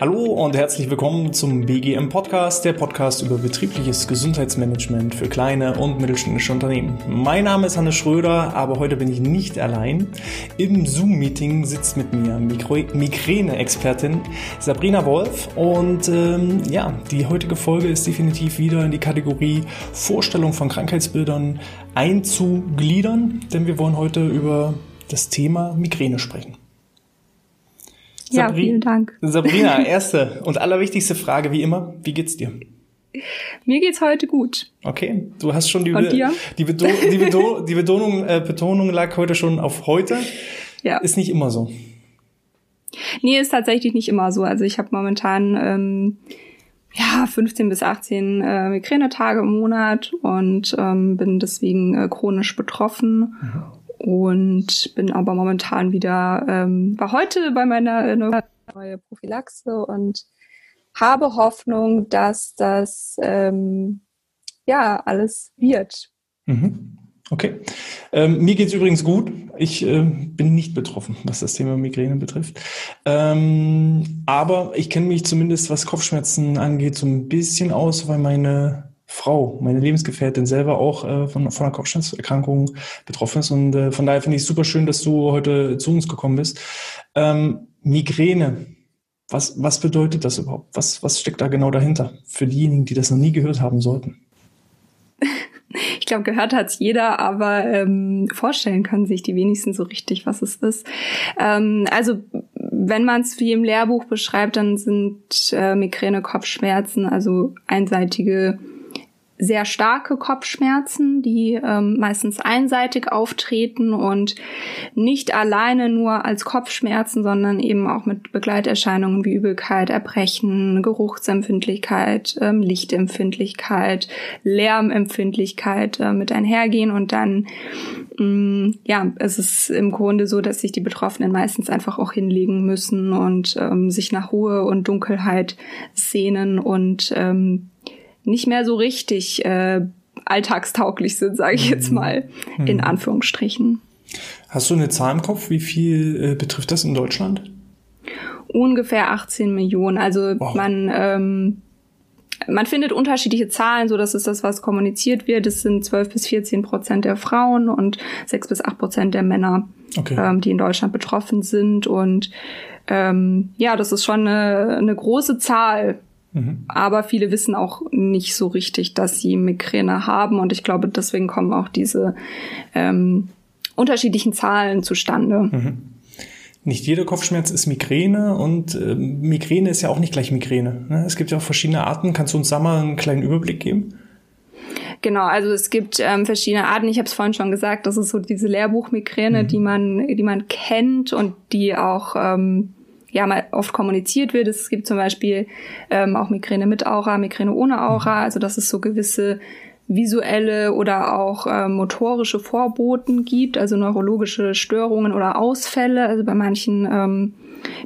Hallo und herzlich willkommen zum BGM Podcast, der Podcast über betriebliches Gesundheitsmanagement für kleine und mittelständische Unternehmen. Mein Name ist Hannes Schröder, aber heute bin ich nicht allein. Im Zoom-Meeting sitzt mit mir Migräne-Expertin Sabrina Wolf und ähm, ja, die heutige Folge ist definitiv wieder in die Kategorie Vorstellung von Krankheitsbildern einzugliedern, denn wir wollen heute über das Thema Migräne sprechen. Ja, Sabri vielen Dank. Sabrina, erste und allerwichtigste Frage wie immer, wie geht's dir? Mir geht's heute gut. Okay, du hast schon die, die, die, Beto die Betonung, äh, Betonung lag heute schon auf heute. Ja. Ist nicht immer so. Nee, ist tatsächlich nicht immer so. Also ich habe momentan ähm, ja 15 bis 18 äh, Migränetage im Monat und ähm, bin deswegen äh, chronisch betroffen. Mhm und bin aber momentan wieder, ähm, war heute bei meiner äh, neue Prophylaxe und habe Hoffnung, dass das ähm, ja alles wird. Mhm. Okay. Ähm, mir geht's übrigens gut. Ich äh, bin nicht betroffen, was das Thema Migräne betrifft. Ähm, aber ich kenne mich zumindest, was Kopfschmerzen angeht, so ein bisschen aus, weil meine Frau, meine Lebensgefährtin selber auch äh, von, von einer Kopfschmerzerkrankung betroffen ist. Und äh, von daher finde ich es super schön, dass du heute zu uns gekommen bist. Ähm, Migräne, was, was bedeutet das überhaupt? Was, was steckt da genau dahinter für diejenigen, die das noch nie gehört haben sollten? Ich glaube, gehört hat's jeder, aber ähm, vorstellen können sich die wenigsten so richtig, was es ist. Ähm, also wenn man es wie im Lehrbuch beschreibt, dann sind äh, Migräne Kopfschmerzen, also einseitige sehr starke Kopfschmerzen, die ähm, meistens einseitig auftreten und nicht alleine nur als Kopfschmerzen, sondern eben auch mit Begleiterscheinungen wie Übelkeit, Erbrechen, Geruchsempfindlichkeit, ähm, Lichtempfindlichkeit, Lärmempfindlichkeit äh, mit einhergehen und dann mh, mm, ja, es ist im Grunde so, dass sich die Betroffenen meistens einfach auch hinlegen müssen und ähm, sich nach Ruhe und Dunkelheit sehnen und ähm, nicht mehr so richtig äh, alltagstauglich sind, sage ich jetzt mhm. mal, mhm. in Anführungsstrichen. Hast du eine Zahl im Kopf? Wie viel äh, betrifft das in Deutschland? Ungefähr 18 Millionen. Also wow. man ähm, man findet unterschiedliche Zahlen, so dass es das, was kommuniziert wird. Es sind 12 bis 14 Prozent der Frauen und 6 bis 8 Prozent der Männer, okay. ähm, die in Deutschland betroffen sind. Und ähm, ja, das ist schon eine, eine große Zahl, Mhm. Aber viele wissen auch nicht so richtig, dass sie Migräne haben. Und ich glaube, deswegen kommen auch diese ähm, unterschiedlichen Zahlen zustande. Mhm. Nicht jeder Kopfschmerz ist Migräne und äh, Migräne ist ja auch nicht gleich Migräne. Ne? Es gibt ja auch verschiedene Arten. Kannst du uns da mal einen kleinen Überblick geben? Genau, also es gibt ähm, verschiedene Arten. Ich habe es vorhin schon gesagt, das ist so diese Lehrbuchmigräne, mhm. die man, die man kennt und die auch ähm, ja mal oft kommuniziert wird. Es gibt zum Beispiel ähm, auch Migräne mit Aura, Migräne ohne Aura, also dass es so gewisse visuelle oder auch äh, motorische Vorboten gibt, also neurologische Störungen oder Ausfälle. Also bei manchen, ähm,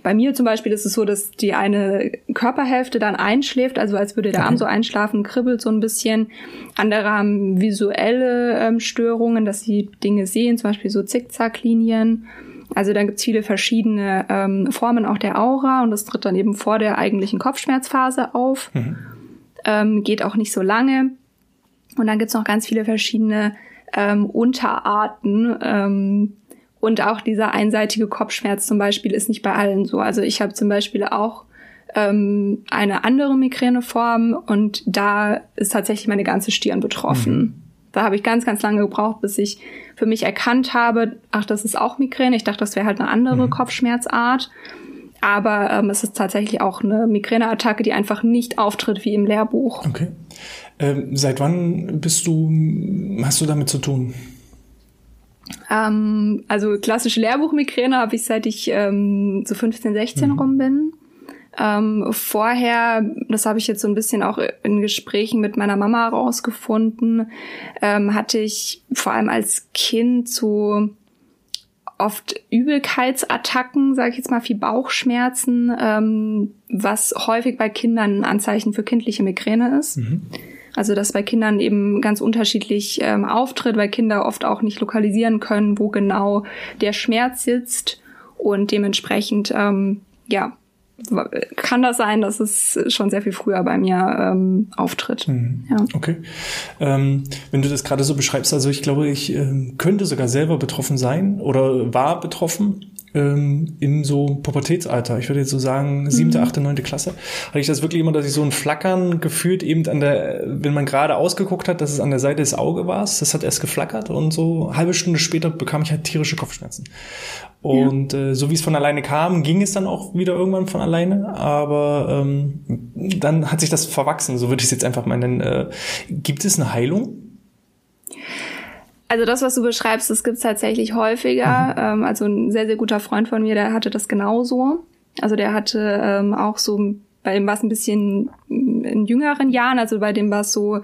bei mir zum Beispiel ist es so, dass die eine Körperhälfte dann einschläft, also als würde der Arm so einschlafen, kribbelt so ein bisschen. Andere haben visuelle ähm, Störungen, dass sie Dinge sehen, zum Beispiel so Zickzacklinien. Also dann gibt's viele verschiedene ähm, Formen auch der Aura und das tritt dann eben vor der eigentlichen Kopfschmerzphase auf. Mhm. Ähm, geht auch nicht so lange. Und dann gibt's noch ganz viele verschiedene ähm, Unterarten. Ähm, und auch dieser einseitige Kopfschmerz zum Beispiel ist nicht bei allen so. Also ich habe zum Beispiel auch ähm, eine andere Migräneform und da ist tatsächlich meine ganze Stirn betroffen. Mhm. Da habe ich ganz, ganz lange gebraucht, bis ich für mich erkannt habe, ach, das ist auch Migräne. Ich dachte, das wäre halt eine andere mhm. Kopfschmerzart. Aber ähm, es ist tatsächlich auch eine Migräneattacke, die einfach nicht auftritt wie im Lehrbuch. Okay. Ähm, seit wann bist du, hast du damit zu tun? Ähm, also klassische Lehrbuchmigräne habe ich seit ich ähm, so 15, 16 mhm. rum bin. Ähm, vorher, das habe ich jetzt so ein bisschen auch in Gesprächen mit meiner Mama herausgefunden, ähm, hatte ich vor allem als Kind so oft Übelkeitsattacken, sage ich jetzt mal, viel Bauchschmerzen, ähm, was häufig bei Kindern ein Anzeichen für kindliche Migräne ist. Mhm. Also dass bei Kindern eben ganz unterschiedlich ähm, auftritt, weil Kinder oft auch nicht lokalisieren können, wo genau der Schmerz sitzt und dementsprechend ähm, ja kann das sein, dass es schon sehr viel früher bei mir ähm, auftritt. Mhm. Ja. Okay. Ähm, wenn du das gerade so beschreibst, also ich glaube, ich ähm, könnte sogar selber betroffen sein oder war betroffen ähm, in so Pubertätsalter. Ich würde jetzt so sagen, siebte, mhm. achte, neunte Klasse. Hatte ich das wirklich immer, dass ich so ein Flackern gefühlt eben an der, wenn man gerade ausgeguckt hat, dass es an der Seite des Auge war. Das hat erst geflackert und so halbe Stunde später bekam ich halt tierische Kopfschmerzen. Und ja. äh, so wie es von alleine kam, ging es dann auch wieder irgendwann von alleine. Aber ähm, dann hat sich das verwachsen, so würde ich es jetzt einfach mal nennen. Äh, gibt es eine Heilung? Also das, was du beschreibst, das gibt's tatsächlich häufiger. Mhm. Ähm, also ein sehr, sehr guter Freund von mir, der hatte das genauso. Also der hatte ähm, auch so, bei dem war es ein bisschen in jüngeren Jahren, also bei dem war es so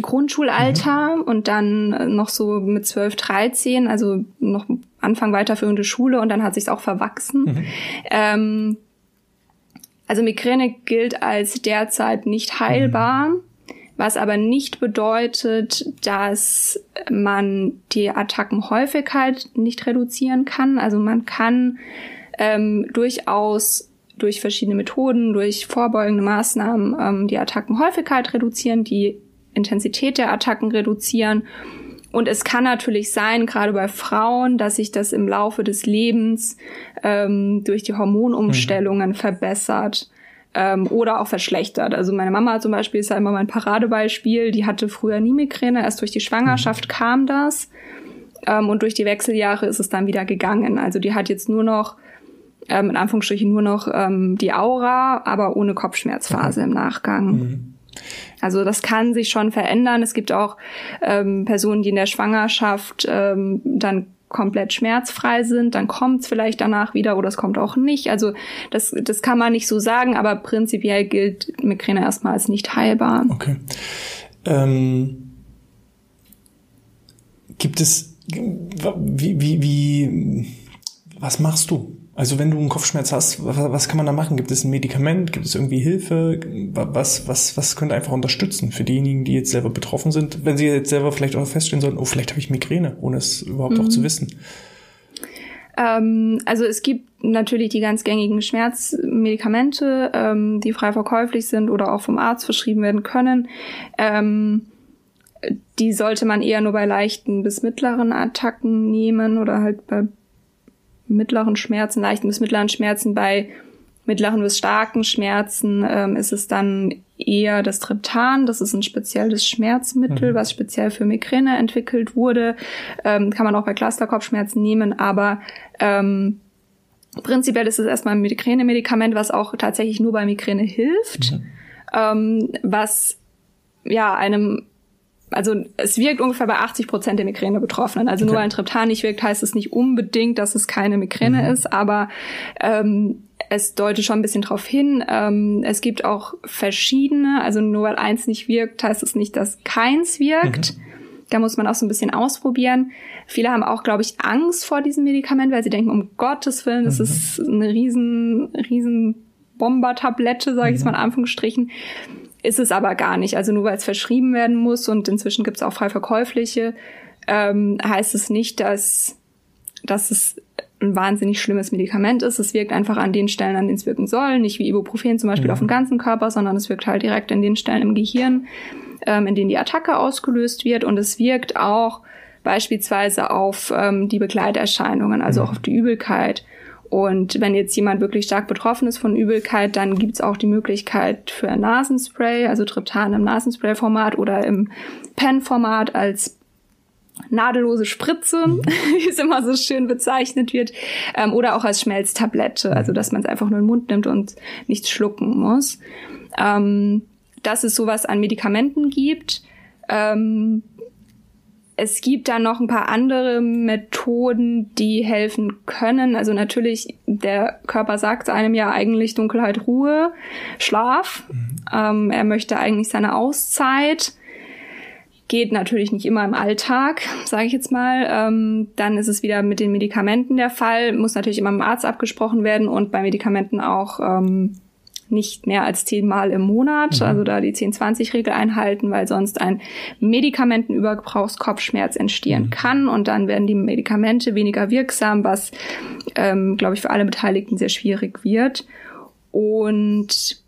Grundschulalter mhm. und dann noch so mit 12, 13, also noch Anfang weiterführende Schule und dann hat sich's auch verwachsen. Mhm. Ähm, also Migräne gilt als derzeit nicht heilbar. Mhm was aber nicht bedeutet, dass man die Attackenhäufigkeit nicht reduzieren kann. Also man kann ähm, durchaus durch verschiedene Methoden, durch vorbeugende Maßnahmen ähm, die Attackenhäufigkeit reduzieren, die Intensität der Attacken reduzieren. Und es kann natürlich sein, gerade bei Frauen, dass sich das im Laufe des Lebens ähm, durch die Hormonumstellungen mhm. verbessert ähm, oder auch verschlechtert. Also meine Mama zum Beispiel ist ja immer mein Paradebeispiel. Die hatte früher nie Migräne, erst durch die Schwangerschaft mhm. kam das. Ähm, und durch die Wechseljahre ist es dann wieder gegangen. Also die hat jetzt nur noch, ähm, in Anführungsstrichen nur noch ähm, die Aura, aber ohne Kopfschmerzphase mhm. im Nachgang. Mhm. Also das kann sich schon verändern. Es gibt auch ähm, Personen, die in der Schwangerschaft ähm, dann komplett schmerzfrei sind, dann kommt es vielleicht danach wieder oder es kommt auch nicht. Also das, das kann man nicht so sagen, aber prinzipiell gilt Migräne erstmal als nicht heilbar. Okay. Ähm, gibt es, wie, wie, wie, was machst du? Also wenn du einen Kopfschmerz hast, was, was, kann man da machen? Gibt es ein Medikament? Gibt es irgendwie Hilfe? Was, was, was könnte einfach unterstützen für diejenigen, die jetzt selber betroffen sind, wenn sie jetzt selber vielleicht auch feststellen sollten, oh, vielleicht habe ich Migräne, ohne es überhaupt mhm. auch zu mhm. wissen? Ähm, also es gibt natürlich die ganz gängigen Schmerzmedikamente, ähm, die frei verkäuflich sind oder auch vom Arzt verschrieben werden können. Ähm, die sollte man eher nur bei leichten bis mittleren Attacken nehmen oder halt bei mittleren Schmerzen, leichten bis mittleren Schmerzen. Bei mittleren bis starken Schmerzen ähm, ist es dann eher das Triptan. Das ist ein spezielles Schmerzmittel, mhm. was speziell für Migräne entwickelt wurde. Ähm, kann man auch bei Clusterkopfschmerzen nehmen, aber ähm, prinzipiell ist es erstmal ein Migräne-Medikament, was auch tatsächlich nur bei Migräne hilft, mhm. ähm, was ja einem also es wirkt ungefähr bei 80 Prozent der Migräne-Betroffenen. Also okay. nur weil ein Triptan nicht wirkt, heißt es nicht unbedingt, dass es keine Migräne mhm. ist, aber ähm, es deutet schon ein bisschen drauf hin. Ähm, es gibt auch verschiedene, also nur weil eins nicht wirkt, heißt es nicht, dass keins wirkt. Mhm. Da muss man auch so ein bisschen ausprobieren. Viele haben auch, glaube ich, Angst vor diesem Medikament, weil sie denken, um Gottes Willen, das mhm. ist eine riesen, riesen Bombertablette, sage ich mhm. mal in Anführungsstrichen. Ist es aber gar nicht. Also nur weil es verschrieben werden muss und inzwischen gibt es auch frei verkäufliche, ähm, heißt es nicht, dass, dass es ein wahnsinnig schlimmes Medikament ist. Es wirkt einfach an den Stellen, an denen es wirken soll. Nicht wie Ibuprofen zum Beispiel ja. auf dem ganzen Körper, sondern es wirkt halt direkt in den Stellen im Gehirn, ähm, in denen die Attacke ausgelöst wird. Und es wirkt auch beispielsweise auf ähm, die Begleiterscheinungen, also ja. auch auf die Übelkeit. Und wenn jetzt jemand wirklich stark betroffen ist von Übelkeit, dann gibt's auch die Möglichkeit für ein Nasenspray, also Triptan im Nasenspray-Format oder im Pen-Format als nadellose Spritze, mhm. wie es immer so schön bezeichnet wird, ähm, oder auch als Schmelztablette, also dass man es einfach nur in den Mund nimmt und nichts schlucken muss. Ähm, dass es sowas an Medikamenten gibt. Ähm, es gibt da noch ein paar andere Methoden, die helfen können. Also natürlich, der Körper sagt einem ja eigentlich Dunkelheit, Ruhe, Schlaf. Mhm. Ähm, er möchte eigentlich seine Auszeit. Geht natürlich nicht immer im Alltag, sage ich jetzt mal. Ähm, dann ist es wieder mit den Medikamenten der Fall. Muss natürlich immer mit dem Arzt abgesprochen werden und bei Medikamenten auch ähm, nicht mehr als zehnmal im Monat, mhm. also da die 10-20-Regel einhalten, weil sonst ein Medikamentenübergebrauchskopfschmerz entstehen mhm. kann und dann werden die Medikamente weniger wirksam, was, ähm, glaube ich, für alle Beteiligten sehr schwierig wird. Und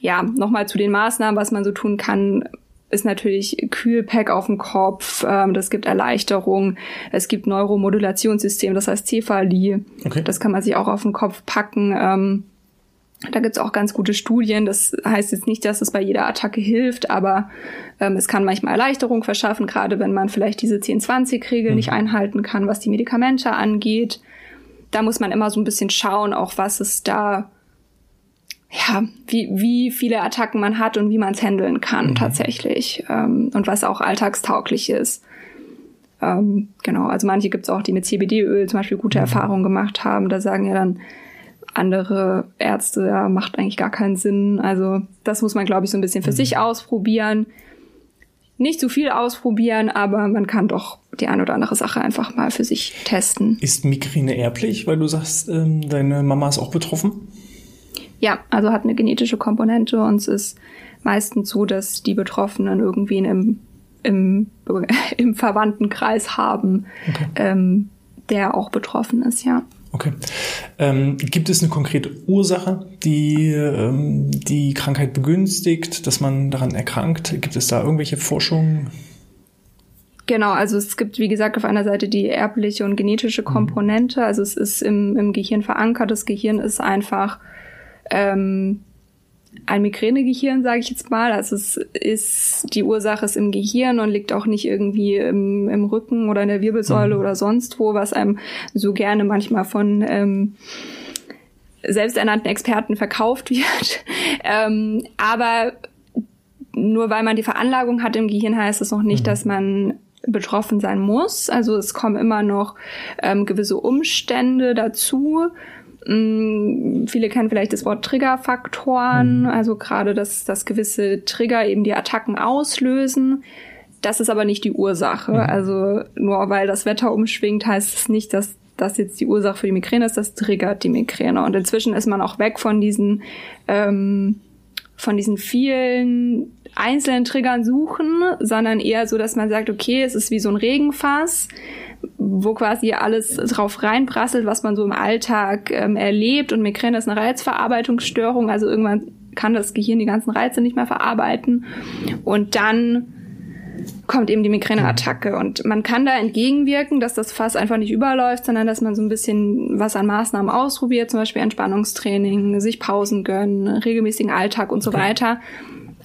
ja, nochmal zu den Maßnahmen, was man so tun kann ist natürlich Kühlpack auf dem Kopf, ähm, das gibt Erleichterung, es gibt Neuromodulationssystem, das heißt Cephalie, okay. das kann man sich auch auf den Kopf packen. Ähm, da gibt's auch ganz gute Studien. Das heißt jetzt nicht, dass es bei jeder Attacke hilft, aber ähm, es kann manchmal Erleichterung verschaffen, gerade wenn man vielleicht diese 10-20-Regel mhm. nicht einhalten kann, was die Medikamente angeht. Da muss man immer so ein bisschen schauen, auch was es da ja, wie, wie viele Attacken man hat und wie man es handeln kann mhm. tatsächlich ähm, und was auch alltagstauglich ist. Ähm, genau, also manche gibt es auch, die mit CBD-Öl zum Beispiel gute mhm. Erfahrungen gemacht haben. Da sagen ja dann andere Ärzte, ja, macht eigentlich gar keinen Sinn. Also das muss man, glaube ich, so ein bisschen für mhm. sich ausprobieren. Nicht zu viel ausprobieren, aber man kann doch die ein oder andere Sache einfach mal für sich testen. Ist Migräne erblich, weil du sagst, ähm, deine Mama ist auch betroffen? Ja, also hat eine genetische Komponente und es ist meistens so, dass die Betroffenen irgendwie im, im, im Verwandtenkreis haben, okay. ähm, der auch betroffen ist, ja. Okay. Ähm, gibt es eine konkrete Ursache, die ähm, die Krankheit begünstigt, dass man daran erkrankt? Gibt es da irgendwelche Forschungen? Genau, also es gibt, wie gesagt, auf einer Seite die erbliche und genetische mhm. Komponente. Also es ist im, im Gehirn verankert. Das Gehirn ist einfach ähm, ein Migränegehirn, sage ich jetzt mal. Also es ist die Ursache ist im Gehirn und liegt auch nicht irgendwie im, im Rücken oder in der Wirbelsäule mhm. oder sonst wo, was einem so gerne manchmal von ähm, selbsternannten Experten verkauft wird. ähm, aber nur weil man die Veranlagung hat im Gehirn, heißt es noch nicht, mhm. dass man betroffen sein muss. Also es kommen immer noch ähm, gewisse Umstände dazu, viele kennen vielleicht das Wort Triggerfaktoren, mhm. also gerade, dass, dass gewisse Trigger eben die Attacken auslösen. Das ist aber nicht die Ursache. Mhm. Also nur weil das Wetter umschwingt, heißt es nicht, dass das jetzt die Ursache für die Migräne ist, das triggert die Migräne. Und inzwischen ist man auch weg von diesen, ähm, von diesen vielen einzelnen Triggern suchen, sondern eher so, dass man sagt, okay, es ist wie so ein Regenfass wo quasi alles drauf reinprasselt, was man so im Alltag ähm, erlebt. Und Migräne ist eine Reizverarbeitungsstörung, also irgendwann kann das Gehirn die ganzen Reize nicht mehr verarbeiten. Und dann kommt eben die Migräneattacke. Und man kann da entgegenwirken, dass das Fass einfach nicht überläuft, sondern dass man so ein bisschen was an Maßnahmen ausprobiert, zum Beispiel Entspannungstraining, sich Pausen gönnen, regelmäßigen Alltag und so okay. weiter.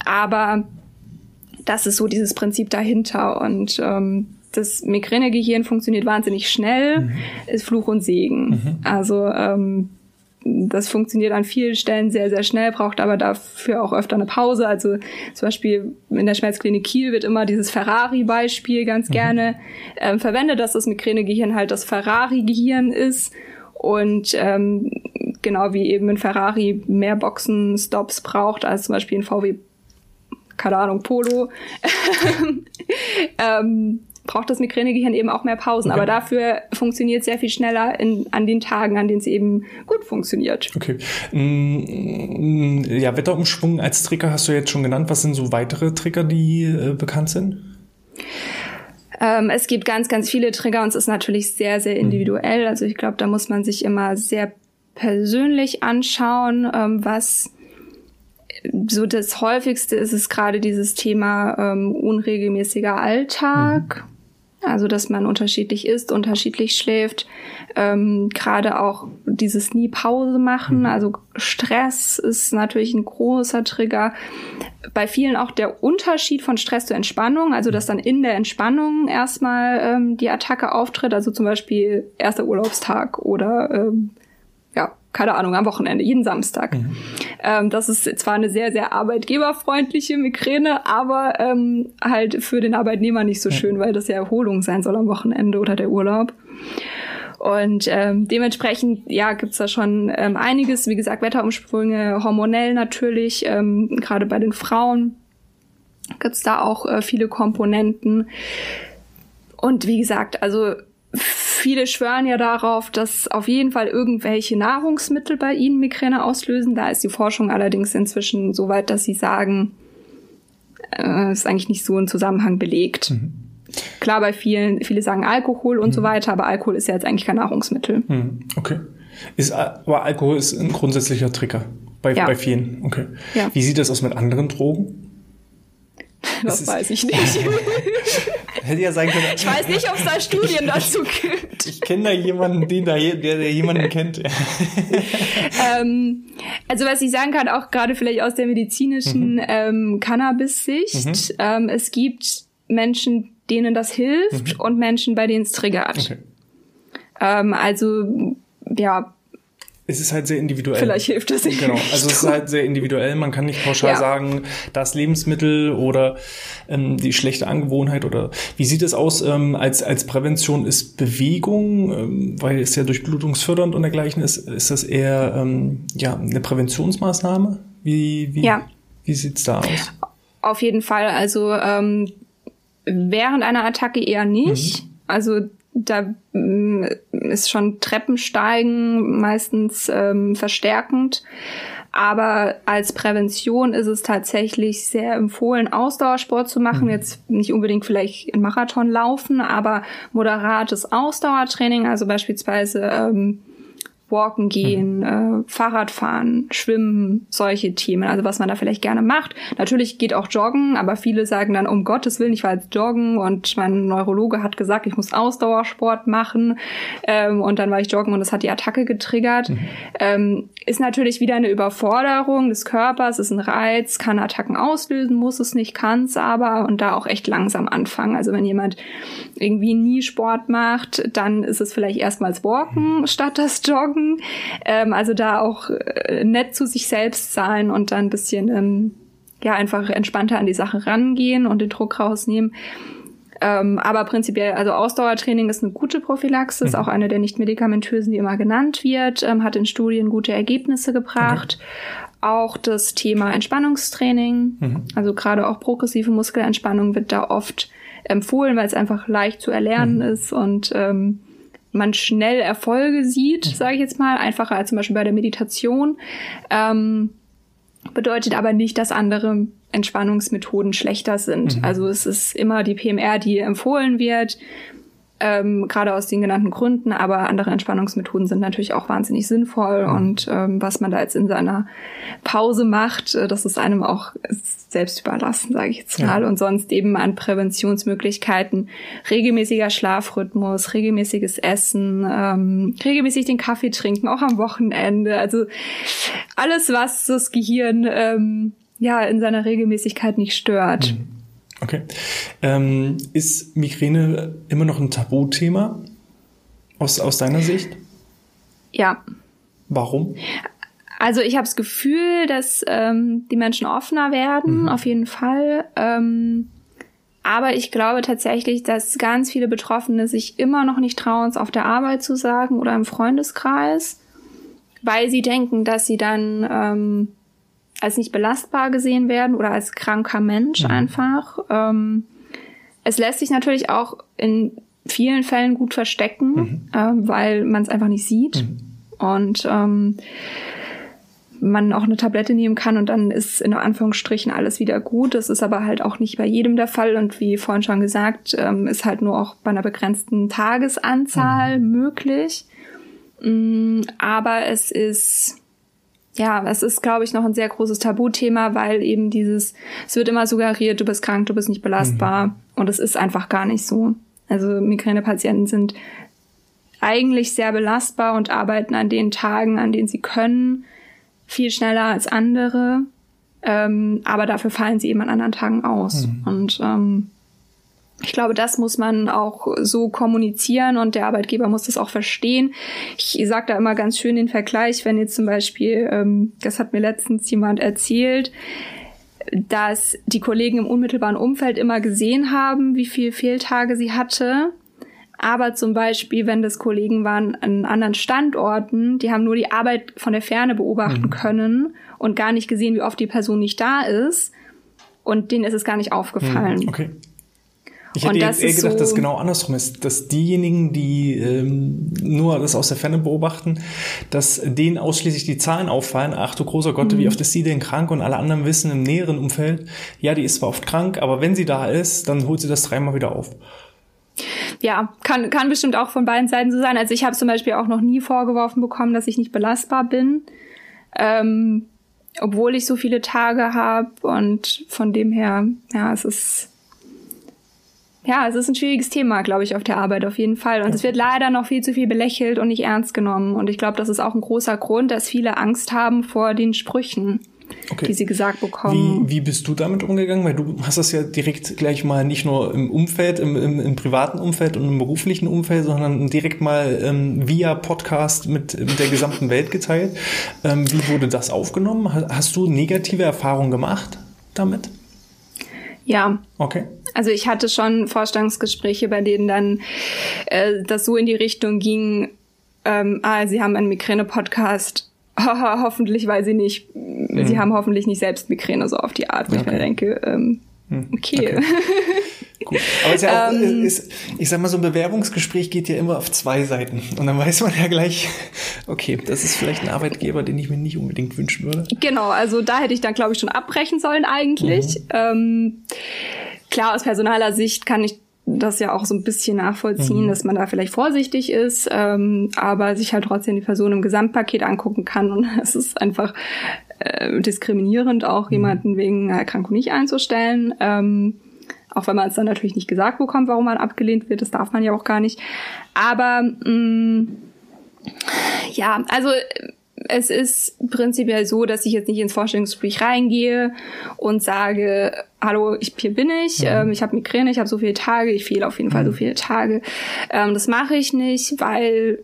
Aber das ist so dieses Prinzip dahinter. Und ähm, das Migränegehirn funktioniert wahnsinnig schnell, mhm. ist Fluch und Segen. Mhm. Also ähm, das funktioniert an vielen Stellen sehr, sehr schnell, braucht aber dafür auch öfter eine Pause. Also zum Beispiel in der Schmerzklinik Kiel wird immer dieses Ferrari-Beispiel ganz mhm. gerne ähm, verwendet, dass das Migränegehirn halt das Ferrari-Gehirn ist. Und ähm, genau wie eben ein Ferrari mehr Boxen-Stops braucht als zum Beispiel ein VW, keine Ahnung, Polo. ähm, braucht das Migränegehirn eben auch mehr Pausen. Okay. Aber dafür funktioniert sehr viel schneller in, an den Tagen, an denen es eben gut funktioniert. Okay. Mm, ja, Wetterumschwung als Trigger hast du jetzt schon genannt. Was sind so weitere Trigger, die äh, bekannt sind? Ähm, es gibt ganz, ganz viele Trigger und es ist natürlich sehr, sehr mhm. individuell. Also ich glaube, da muss man sich immer sehr persönlich anschauen, ähm, was so das häufigste ist es gerade dieses Thema ähm, unregelmäßiger Alltag. Also, dass man unterschiedlich isst, unterschiedlich schläft. Ähm, Gerade auch dieses nie Pause machen. Mhm. Also Stress ist natürlich ein großer Trigger. Bei vielen auch der Unterschied von Stress zur Entspannung. Also, dass dann in der Entspannung erstmal ähm, die Attacke auftritt. Also zum Beispiel erster Urlaubstag oder ähm, ja, keine Ahnung, am Wochenende, jeden Samstag. Mhm. Ähm, das ist zwar eine sehr, sehr arbeitgeberfreundliche Migräne, aber ähm, halt für den Arbeitnehmer nicht so ja. schön, weil das ja Erholung sein soll am Wochenende oder der Urlaub. Und ähm, dementsprechend, ja, gibt's da schon ähm, einiges. Wie gesagt, Wetterumsprünge, hormonell natürlich, ähm, gerade bei den Frauen gibt's da auch äh, viele Komponenten. Und wie gesagt, also viele schwören ja darauf, dass auf jeden Fall irgendwelche Nahrungsmittel bei ihnen Migräne auslösen. Da ist die Forschung allerdings inzwischen so weit, dass sie sagen, äh, ist eigentlich nicht so ein Zusammenhang belegt. Mhm. Klar, bei vielen, viele sagen Alkohol und mhm. so weiter, aber Alkohol ist ja jetzt eigentlich kein Nahrungsmittel. Mhm. Okay. Ist, aber Alkohol ist ein grundsätzlicher Trigger bei, ja. bei vielen. Okay. Ja. Wie sieht das aus mit anderen Drogen? Das weiß ich nicht. Hätte ja sein können. Ich weiß nicht, ob es da Studien dazu gibt. Ich kenne da jemanden, den da, der, der jemanden kennt. ähm, also was ich sagen kann, auch gerade vielleicht aus der medizinischen mhm. ähm, Cannabis-Sicht, mhm. ähm, es gibt Menschen, denen das hilft mhm. und Menschen, bei denen es triggert. Okay. Ähm, also ja, es ist halt sehr individuell. Vielleicht hilft das nicht. Genau, also es ist halt sehr individuell. Man kann nicht pauschal ja. sagen, das Lebensmittel oder ähm, die schlechte Angewohnheit oder wie sieht es aus ähm, als als Prävention ist Bewegung, ähm, weil es ja durchblutungsfördernd und dergleichen ist. Ist das eher ähm, ja eine Präventionsmaßnahme? Wie wie ja. wie sieht's da aus? Auf jeden Fall. Also ähm, während einer Attacke eher nicht. Mhm. Also da mm, ist schon Treppensteigen meistens ähm, verstärkend. Aber als Prävention ist es tatsächlich sehr empfohlen, Ausdauersport zu machen. Mhm. Jetzt nicht unbedingt vielleicht einen Marathon laufen, aber moderates Ausdauertraining, also beispielsweise ähm, Walken gehen, mhm. äh, Fahrradfahren, Schwimmen, solche Themen, also was man da vielleicht gerne macht. Natürlich geht auch Joggen, aber viele sagen dann, um Gottes Willen, ich war jetzt joggen und mein Neurologe hat gesagt, ich muss Ausdauersport machen ähm, und dann war ich joggen und das hat die Attacke getriggert. Mhm. Ähm, ist natürlich wieder eine Überforderung des Körpers, ist ein Reiz, kann Attacken auslösen, muss es nicht, kann es aber und da auch echt langsam anfangen. Also wenn jemand irgendwie nie Sport macht, dann ist es vielleicht erstmals Walken mhm. statt das Joggen gucken. Ähm, also da auch äh, nett zu sich selbst sein und dann ein bisschen ähm, ja einfach entspannter an die Sache rangehen und den Druck rausnehmen. Ähm, aber prinzipiell, also Ausdauertraining ist eine gute Prophylaxis, mhm. auch eine der nicht medikamentösen, die immer genannt wird, ähm, hat in Studien gute Ergebnisse gebracht. Okay. Auch das Thema Entspannungstraining, mhm. also gerade auch progressive Muskelentspannung wird da oft empfohlen, weil es einfach leicht zu erlernen mhm. ist und ähm, man schnell Erfolge sieht, mhm. sage ich jetzt mal, einfacher als zum Beispiel bei der Meditation. Ähm, bedeutet aber nicht, dass andere Entspannungsmethoden schlechter sind. Mhm. Also es ist immer die PMR, die empfohlen wird ähm, gerade aus den genannten Gründen, aber andere Entspannungsmethoden sind natürlich auch wahnsinnig sinnvoll mhm. und ähm, was man da jetzt in seiner Pause macht, äh, das ist einem auch selbst überlassen, sage ich jetzt mal. Ja. Und sonst eben an Präventionsmöglichkeiten, regelmäßiger Schlafrhythmus, regelmäßiges Essen, ähm, regelmäßig den Kaffee trinken, auch am Wochenende. Also alles, was das Gehirn ähm, ja in seiner Regelmäßigkeit nicht stört. Mhm. Okay. Ähm, ist Migräne immer noch ein Tabuthema aus, aus deiner Sicht? Ja. Warum? Also ich habe das Gefühl, dass ähm, die Menschen offener werden, mhm. auf jeden Fall. Ähm, aber ich glaube tatsächlich, dass ganz viele Betroffene sich immer noch nicht trauen, es auf der Arbeit zu sagen oder im Freundeskreis, weil sie denken, dass sie dann ähm, als nicht belastbar gesehen werden oder als kranker Mensch mhm. einfach. Ähm, es lässt sich natürlich auch in vielen Fällen gut verstecken, mhm. äh, weil man es einfach nicht sieht. Mhm. Und ähm, man auch eine Tablette nehmen kann und dann ist in Anführungsstrichen alles wieder gut. Das ist aber halt auch nicht bei jedem der Fall und wie vorhin schon gesagt, ähm, ist halt nur auch bei einer begrenzten Tagesanzahl mhm. möglich. Mm, aber es ist ja, es ist, glaube ich, noch ein sehr großes Tabuthema, weil eben dieses, es wird immer suggeriert, du bist krank, du bist nicht belastbar. Mhm. Und es ist einfach gar nicht so. Also Migränepatienten sind eigentlich sehr belastbar und arbeiten an den Tagen, an denen sie können, viel schneller als andere. Ähm, aber dafür fallen sie eben an anderen Tagen aus. Mhm. Und ähm, ich glaube, das muss man auch so kommunizieren und der Arbeitgeber muss das auch verstehen. Ich sage da immer ganz schön den Vergleich, wenn jetzt zum Beispiel, ähm, das hat mir letztens jemand erzählt, dass die Kollegen im unmittelbaren Umfeld immer gesehen haben, wie viele Fehltage sie hatte. Aber zum Beispiel, wenn das Kollegen waren an anderen Standorten, die haben nur die Arbeit von der Ferne beobachten mhm. können und gar nicht gesehen, wie oft die Person nicht da ist. Und denen ist es gar nicht aufgefallen. Mhm. Okay. Ich hätte jetzt eher gedacht, so dass es genau andersrum ist, dass diejenigen, die ähm, nur das aus der Ferne beobachten, dass denen ausschließlich die Zahlen auffallen. Ach du großer Gott, mhm. wie oft ist sie denn krank? Und alle anderen wissen im näheren Umfeld, ja, die ist zwar oft krank, aber wenn sie da ist, dann holt sie das dreimal wieder auf. Ja, kann, kann bestimmt auch von beiden Seiten so sein. Also ich habe zum Beispiel auch noch nie vorgeworfen bekommen, dass ich nicht belastbar bin. Ähm, obwohl ich so viele Tage habe und von dem her, ja, es ist ja, es ist ein schwieriges Thema, glaube ich, auf der Arbeit auf jeden Fall. Und ja. es wird leider noch viel zu viel belächelt und nicht ernst genommen. Und ich glaube, das ist auch ein großer Grund, dass viele Angst haben vor den Sprüchen. Okay. die sie gesagt bekommen. Wie, wie bist du damit umgegangen? Weil du hast das ja direkt gleich mal nicht nur im Umfeld, im, im, im privaten Umfeld und im beruflichen Umfeld, sondern direkt mal ähm, via Podcast mit, mit der gesamten Welt geteilt. Ähm, wie wurde das aufgenommen? Hast du negative Erfahrungen gemacht damit? Ja. Okay. Also ich hatte schon Vorstellungsgespräche, bei denen dann äh, das so in die Richtung ging, ähm, ah, sie haben einen Migräne-Podcast, hoffentlich, weil sie nicht, mhm. sie haben hoffentlich nicht selbst Migräne, so auf die Art, wo okay. ich mir denke, ähm, hm. okay. okay. Gut. Aber es ist ja auch, ähm, ist, ich sag mal, so ein Bewerbungsgespräch geht ja immer auf zwei Seiten. Und dann weiß man ja gleich, okay, das ist vielleicht ein Arbeitgeber, den ich mir nicht unbedingt wünschen würde. Genau, also da hätte ich dann, glaube ich, schon abbrechen sollen eigentlich. Mhm. Ähm, klar, aus personaler Sicht kann ich das ja auch so ein bisschen nachvollziehen, mhm. dass man da vielleicht vorsichtig ist, ähm, aber sich halt trotzdem die Person im Gesamtpaket angucken kann und es ist einfach äh, diskriminierend, auch mhm. jemanden wegen Erkrankung nicht einzustellen. Ähm, auch wenn man es dann natürlich nicht gesagt bekommt, warum man abgelehnt wird, das darf man ja auch gar nicht. Aber mh, mm, ja, also es ist prinzipiell so, dass ich jetzt nicht ins Vorstellungsgespräch reingehe und sage, hallo, ich, hier bin ich, mhm. ähm, ich habe Migräne, ich habe so viele Tage, ich fehle auf jeden Fall so mhm. viele Tage. Ähm, das mache ich nicht, weil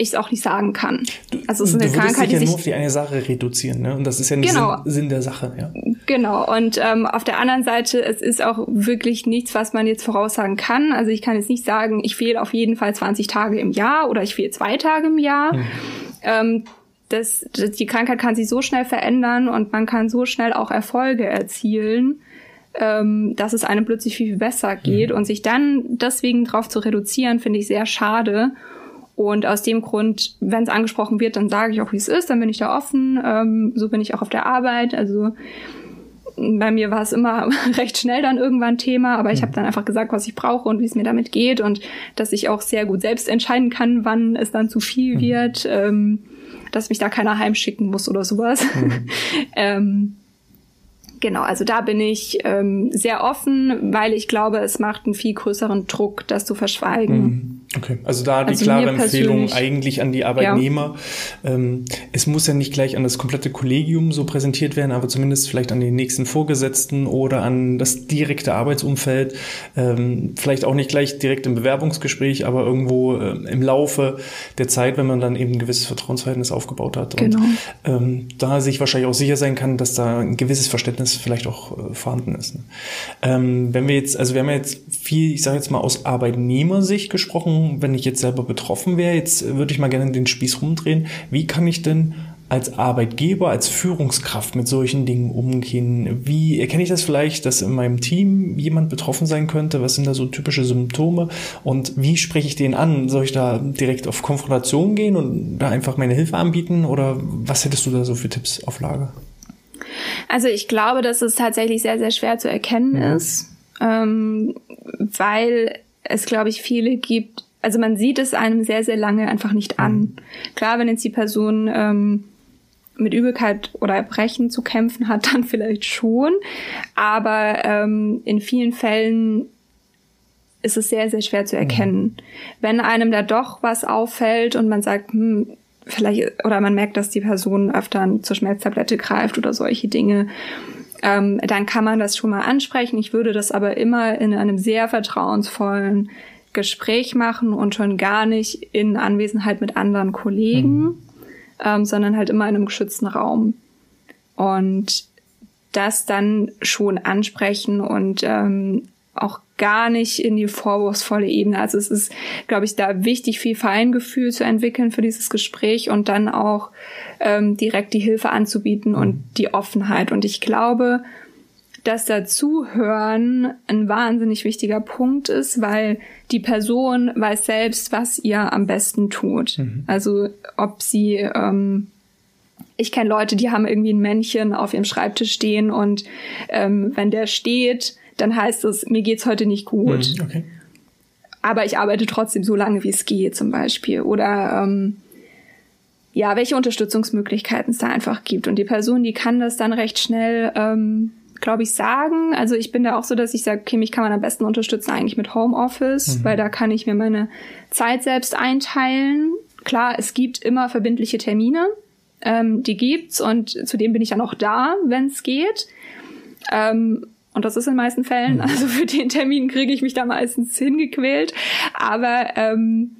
ich es auch nicht sagen kann. Also es ist eine du Krankheit, dich ja die nur auf die eine Sache reduzieren, ne? Und das ist ja nicht genau. Sinn, Sinn, der Sache, ja. Genau. Und ähm, auf der anderen Seite, es ist auch wirklich nichts, was man jetzt voraussagen kann. Also ich kann jetzt nicht sagen, ich fehle auf jeden Fall 20 Tage im Jahr oder ich fehle zwei Tage im Jahr. Mhm. Ähm, das, das, die Krankheit kann sich so schnell verändern und man kann so schnell auch Erfolge erzielen, ähm, dass es einem plötzlich viel, viel besser geht. Mhm. Und sich dann deswegen drauf zu reduzieren, finde ich sehr schade. Und aus dem Grund, wenn es angesprochen wird, dann sage ich auch, wie es ist, dann bin ich da offen. Ähm, so bin ich auch auf der Arbeit. Also bei mir war es immer recht schnell dann irgendwann Thema, aber ich habe mhm. dann einfach gesagt, was ich brauche und wie es mir damit geht und dass ich auch sehr gut selbst entscheiden kann, wann es dann zu viel mhm. wird. Ähm, dass mich da keiner heimschicken muss oder sowas. Mhm. ähm, genau, also da bin ich ähm, sehr offen, weil ich glaube, es macht einen viel größeren Druck, das zu verschweigen. Mhm. Okay, also da die also klare Empfehlung eigentlich an die Arbeitnehmer. Ja. Ähm, es muss ja nicht gleich an das komplette Kollegium so präsentiert werden, aber zumindest vielleicht an den nächsten Vorgesetzten oder an das direkte Arbeitsumfeld. Ähm, vielleicht auch nicht gleich direkt im Bewerbungsgespräch, aber irgendwo äh, im Laufe der Zeit, wenn man dann eben ein gewisses Vertrauensverhältnis aufgebaut hat. Genau. Und ähm, da sich wahrscheinlich auch sicher sein kann, dass da ein gewisses Verständnis vielleicht auch äh, vorhanden ist. Ne? Ähm, wenn wir jetzt, also wir haben jetzt viel, ich sage jetzt mal aus Arbeitnehmersicht gesprochen, wenn ich jetzt selber betroffen wäre, jetzt würde ich mal gerne den Spieß rumdrehen. Wie kann ich denn als Arbeitgeber, als Führungskraft mit solchen Dingen umgehen? Wie erkenne ich das vielleicht, dass in meinem Team jemand betroffen sein könnte? Was sind da so typische Symptome? Und wie spreche ich den an? Soll ich da direkt auf Konfrontation gehen und da einfach meine Hilfe anbieten? Oder was hättest du da so für Tipps auf Lager? Also ich glaube, dass es tatsächlich sehr, sehr schwer zu erkennen mhm. ist, ähm, weil es, glaube ich, viele gibt, also man sieht es einem sehr, sehr lange einfach nicht an. Mhm. Klar, wenn jetzt die Person ähm, mit Übelkeit oder Erbrechen zu kämpfen hat, dann vielleicht schon. Aber ähm, in vielen Fällen ist es sehr, sehr schwer zu mhm. erkennen. Wenn einem da doch was auffällt und man sagt, hm, vielleicht, oder man merkt, dass die Person öfter zur Schmerztablette greift oder solche Dinge, ähm, dann kann man das schon mal ansprechen. Ich würde das aber immer in einem sehr vertrauensvollen Gespräch machen und schon gar nicht in Anwesenheit mit anderen Kollegen, mhm. ähm, sondern halt immer in einem geschützten Raum. Und das dann schon ansprechen und ähm, auch gar nicht in die vorwurfsvolle Ebene. Also es ist, glaube ich, da wichtig, viel Feingefühl zu entwickeln für dieses Gespräch und dann auch ähm, direkt die Hilfe anzubieten mhm. und die Offenheit. Und ich glaube, dass dazuhören ein wahnsinnig wichtiger Punkt ist, weil die Person weiß selbst, was ihr am besten tut. Mhm. Also ob sie, ähm, ich kenne Leute, die haben irgendwie ein Männchen auf ihrem Schreibtisch stehen und ähm, wenn der steht, dann heißt es, mir geht's heute nicht gut. Mhm, okay. Aber ich arbeite trotzdem so lange, wie es geht, zum Beispiel. Oder ähm, ja, welche Unterstützungsmöglichkeiten es da einfach gibt. Und die Person, die kann das dann recht schnell ähm, glaube ich, sagen. Also ich bin da auch so, dass ich sage, okay, mich kann man am besten unterstützen eigentlich mit Homeoffice, mhm. weil da kann ich mir meine Zeit selbst einteilen. Klar, es gibt immer verbindliche Termine, ähm, die gibt's und zudem bin ich dann auch da, wenn es geht. Ähm, und das ist in den meisten Fällen. Mhm. Also für den Termin kriege ich mich da meistens hingequält. Aber ähm,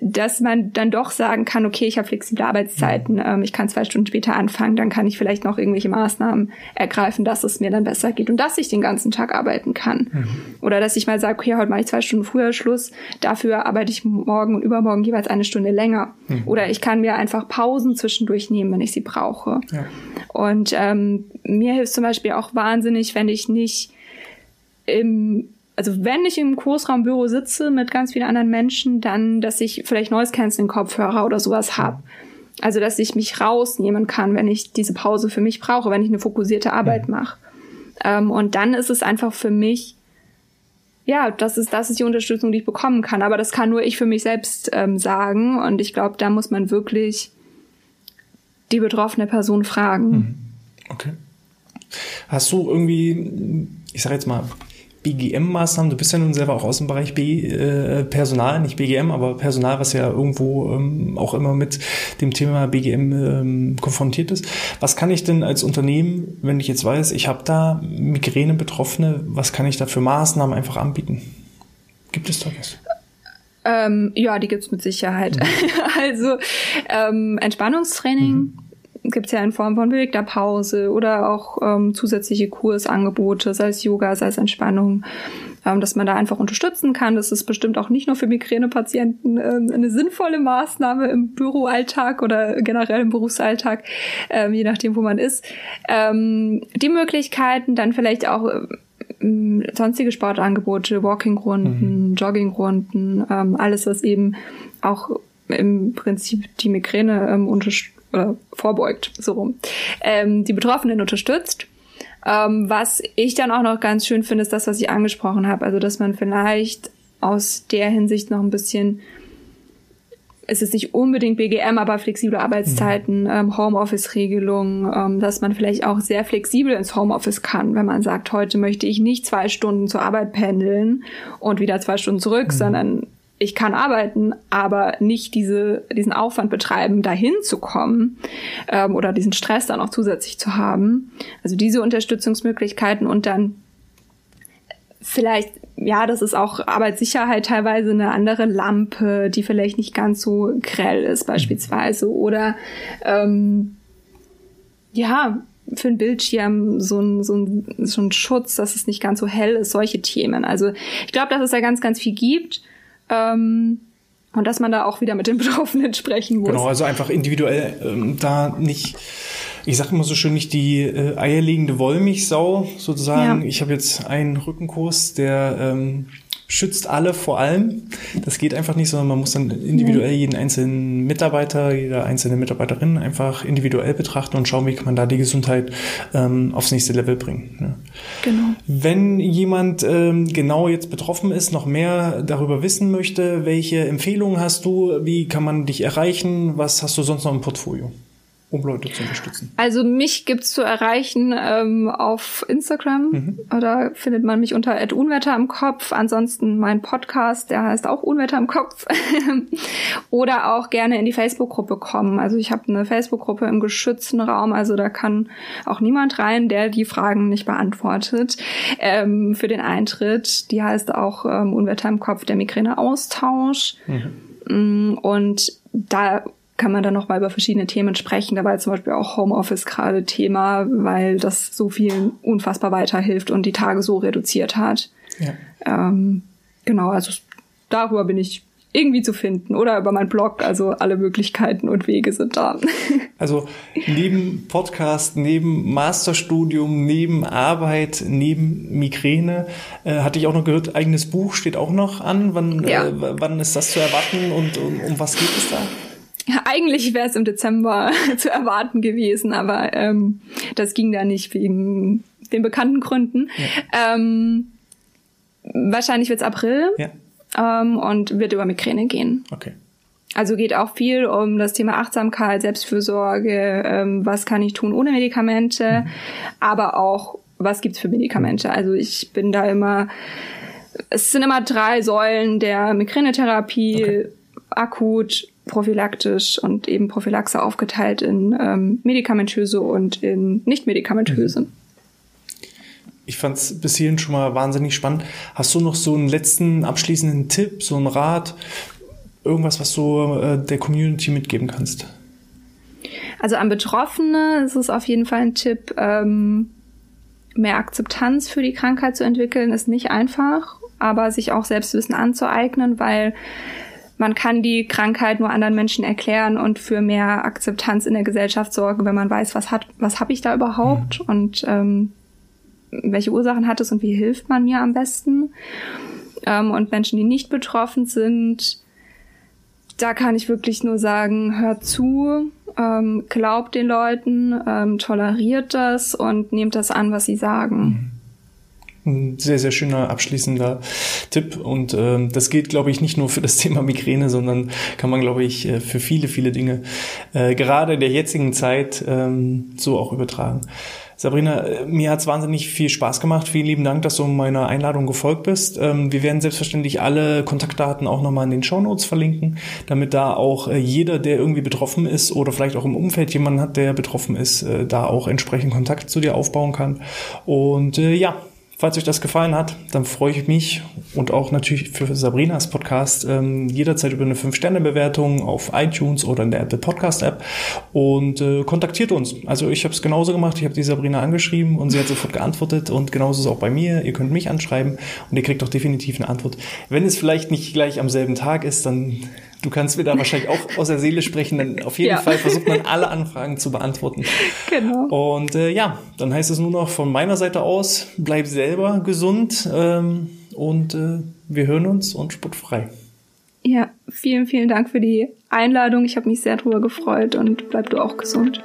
dass man dann doch sagen kann, okay, ich habe flexible Arbeitszeiten, ähm, ich kann zwei Stunden später anfangen, dann kann ich vielleicht noch irgendwelche Maßnahmen ergreifen, dass es mir dann besser geht und dass ich den ganzen Tag arbeiten kann. Mhm. Oder dass ich mal sage, okay, heute mache ich zwei Stunden früher Schluss, dafür arbeite ich morgen und übermorgen jeweils eine Stunde länger. Mhm. Oder ich kann mir einfach Pausen zwischendurch nehmen, wenn ich sie brauche. Ja. Und ähm, mir hilft zum Beispiel auch wahnsinnig, wenn ich nicht im also wenn ich im Kursraumbüro sitze mit ganz vielen anderen Menschen, dann, dass ich vielleicht Noise Canceling Kopfhörer oder sowas habe. Also, dass ich mich rausnehmen kann, wenn ich diese Pause für mich brauche, wenn ich eine fokussierte Arbeit mache. Ähm, und dann ist es einfach für mich, ja, das ist, das ist die Unterstützung, die ich bekommen kann. Aber das kann nur ich für mich selbst ähm, sagen. Und ich glaube, da muss man wirklich die betroffene Person fragen. Mhm. Okay. Hast du irgendwie, ich sag jetzt mal, BGM-Maßnahmen, du bist ja nun selber auch aus dem Bereich B, äh, Personal, nicht BGM, aber Personal, was ja irgendwo ähm, auch immer mit dem Thema BGM ähm, konfrontiert ist. Was kann ich denn als Unternehmen, wenn ich jetzt weiß, ich habe da Migräne-Betroffene, was kann ich da für Maßnahmen einfach anbieten? Gibt es da was? Ähm, ja, die gibt's mit Sicherheit. Mhm. also ähm, Entspannungstraining. Mhm gibt's ja in Form von bewegter Pause oder auch ähm, zusätzliche Kursangebote, sei es Yoga, sei es Entspannung, ähm, dass man da einfach unterstützen kann. Das ist bestimmt auch nicht nur für Migränepatienten ähm, eine sinnvolle Maßnahme im Büroalltag oder generell im Berufsalltag, ähm, je nachdem, wo man ist. Ähm, die Möglichkeiten dann vielleicht auch ähm, sonstige Sportangebote, Walkingrunden, mhm. Joggingrunden, ähm, alles, was eben auch im Prinzip die Migräne ähm, unterstützt oder vorbeugt, so rum, ähm, die Betroffenen unterstützt. Ähm, was ich dann auch noch ganz schön finde, ist das, was ich angesprochen habe. Also, dass man vielleicht aus der Hinsicht noch ein bisschen, es ist nicht unbedingt BGM, aber flexible Arbeitszeiten, mhm. ähm, Homeoffice-Regelungen, ähm, dass man vielleicht auch sehr flexibel ins Homeoffice kann, wenn man sagt, heute möchte ich nicht zwei Stunden zur Arbeit pendeln und wieder zwei Stunden zurück, mhm. sondern ich kann arbeiten, aber nicht diese, diesen Aufwand betreiben, dahin zu kommen ähm, oder diesen Stress dann auch zusätzlich zu haben. Also diese Unterstützungsmöglichkeiten und dann vielleicht, ja, das ist auch Arbeitssicherheit teilweise eine andere Lampe, die vielleicht nicht ganz so grell ist beispielsweise oder ähm, ja, für einen Bildschirm so ein, so, ein, so ein Schutz, dass es nicht ganz so hell ist, solche Themen. Also ich glaube, dass es da ganz, ganz viel gibt. Ähm, und dass man da auch wieder mit den Betroffenen sprechen muss. Genau, also einfach individuell ähm, da nicht, ich sage immer so schön, nicht die äh, eierlegende Wollmilchsau sozusagen. Ja. Ich habe jetzt einen Rückenkurs, der ähm, schützt alle vor allem. Das geht einfach nicht, sondern man muss dann individuell jeden einzelnen Mitarbeiter, jede einzelne Mitarbeiterin einfach individuell betrachten und schauen, wie kann man da die Gesundheit ähm, aufs nächste Level bringen. Ja. Genau. Wenn jemand ähm, genau jetzt betroffen ist, noch mehr darüber wissen möchte, welche Empfehlungen hast du, wie kann man dich erreichen, was hast du sonst noch im Portfolio? Um Leute zu unterstützen? Also mich gibt's zu erreichen ähm, auf Instagram. Mhm. Da findet man mich unter Unwetter im Kopf. Ansonsten mein Podcast, der heißt auch Unwetter im Kopf. Oder auch gerne in die Facebook-Gruppe kommen. Also ich habe eine Facebook-Gruppe im geschützten Raum. Also da kann auch niemand rein, der die Fragen nicht beantwortet. Ähm, für den Eintritt. Die heißt auch ähm, Unwetter im Kopf, der Migräne-Austausch. Mhm. Mm, und da kann man dann noch mal über verschiedene Themen sprechen. Da war zum Beispiel auch Homeoffice gerade Thema, weil das so vielen unfassbar weiterhilft und die Tage so reduziert hat. Ja. Ähm, genau, also darüber bin ich irgendwie zu finden oder über meinen Blog. Also alle Möglichkeiten und Wege sind da. Also neben Podcast, neben Masterstudium, neben Arbeit, neben Migräne, äh, hatte ich auch noch gehört, eigenes Buch steht auch noch an. Wann, ja. äh, wann ist das zu erwarten und um, um was geht es da? Eigentlich wäre es im Dezember zu erwarten gewesen, aber ähm, das ging da nicht wegen den bekannten Gründen. Ja. Ähm, wahrscheinlich wird es April. Ja ähm, und wird über Migräne gehen. Okay. Also geht auch viel um das Thema Achtsamkeit, Selbstfürsorge, ähm, was kann ich tun ohne Medikamente, mhm. aber auch, was gibt's für Medikamente. Also ich bin da immer, es sind immer drei Säulen der Migränetherapie, okay. akut, prophylaktisch und eben Prophylaxe aufgeteilt in ähm, medikamentöse und in nicht medikamentöse. Mhm ich fand es bis hierhin schon mal wahnsinnig spannend. Hast du noch so einen letzten abschließenden Tipp, so einen Rat, irgendwas, was du äh, der Community mitgeben kannst? Also an Betroffene ist es auf jeden Fall ein Tipp, ähm, mehr Akzeptanz für die Krankheit zu entwickeln, ist nicht einfach, aber sich auch Selbstwissen anzueignen, weil man kann die Krankheit nur anderen Menschen erklären und für mehr Akzeptanz in der Gesellschaft sorgen, wenn man weiß, was hat, was habe ich da überhaupt mhm. und ähm, welche Ursachen hat es und wie hilft man mir am besten. Ähm, und Menschen, die nicht betroffen sind, da kann ich wirklich nur sagen, hört zu, ähm, glaubt den Leuten, ähm, toleriert das und nehmt das an, was sie sagen. Ein sehr, sehr schöner abschließender Tipp. Und ähm, das gilt, glaube ich, nicht nur für das Thema Migräne, sondern kann man, glaube ich, äh, für viele, viele Dinge äh, gerade in der jetzigen Zeit ähm, so auch übertragen. Sabrina, äh, mir hat's wahnsinnig viel Spaß gemacht. Vielen lieben Dank, dass du meiner Einladung gefolgt bist. Ähm, wir werden selbstverständlich alle Kontaktdaten auch nochmal in den Show Notes verlinken, damit da auch äh, jeder, der irgendwie betroffen ist oder vielleicht auch im Umfeld jemanden hat, der betroffen ist, äh, da auch entsprechend Kontakt zu dir aufbauen kann. Und ja, Falls euch das gefallen hat, dann freue ich mich und auch natürlich für Sabrinas Podcast ähm, jederzeit über eine 5-Sterne-Bewertung auf iTunes oder in der Apple Podcast-App und äh, kontaktiert uns. Also ich habe es genauso gemacht, ich habe die Sabrina angeschrieben und sie hat sofort geantwortet und genauso ist es auch bei mir. Ihr könnt mich anschreiben und ihr kriegt auch definitiv eine Antwort. Wenn es vielleicht nicht gleich am selben Tag ist, dann Du kannst mir da wahrscheinlich auch aus der Seele sprechen, denn auf jeden ja. Fall versucht man alle Anfragen zu beantworten. Genau. Und äh, ja, dann heißt es nur noch von meiner Seite aus, bleib selber gesund ähm, und äh, wir hören uns und sportfrei. Ja, vielen, vielen Dank für die Einladung. Ich habe mich sehr drüber gefreut und bleib du auch gesund.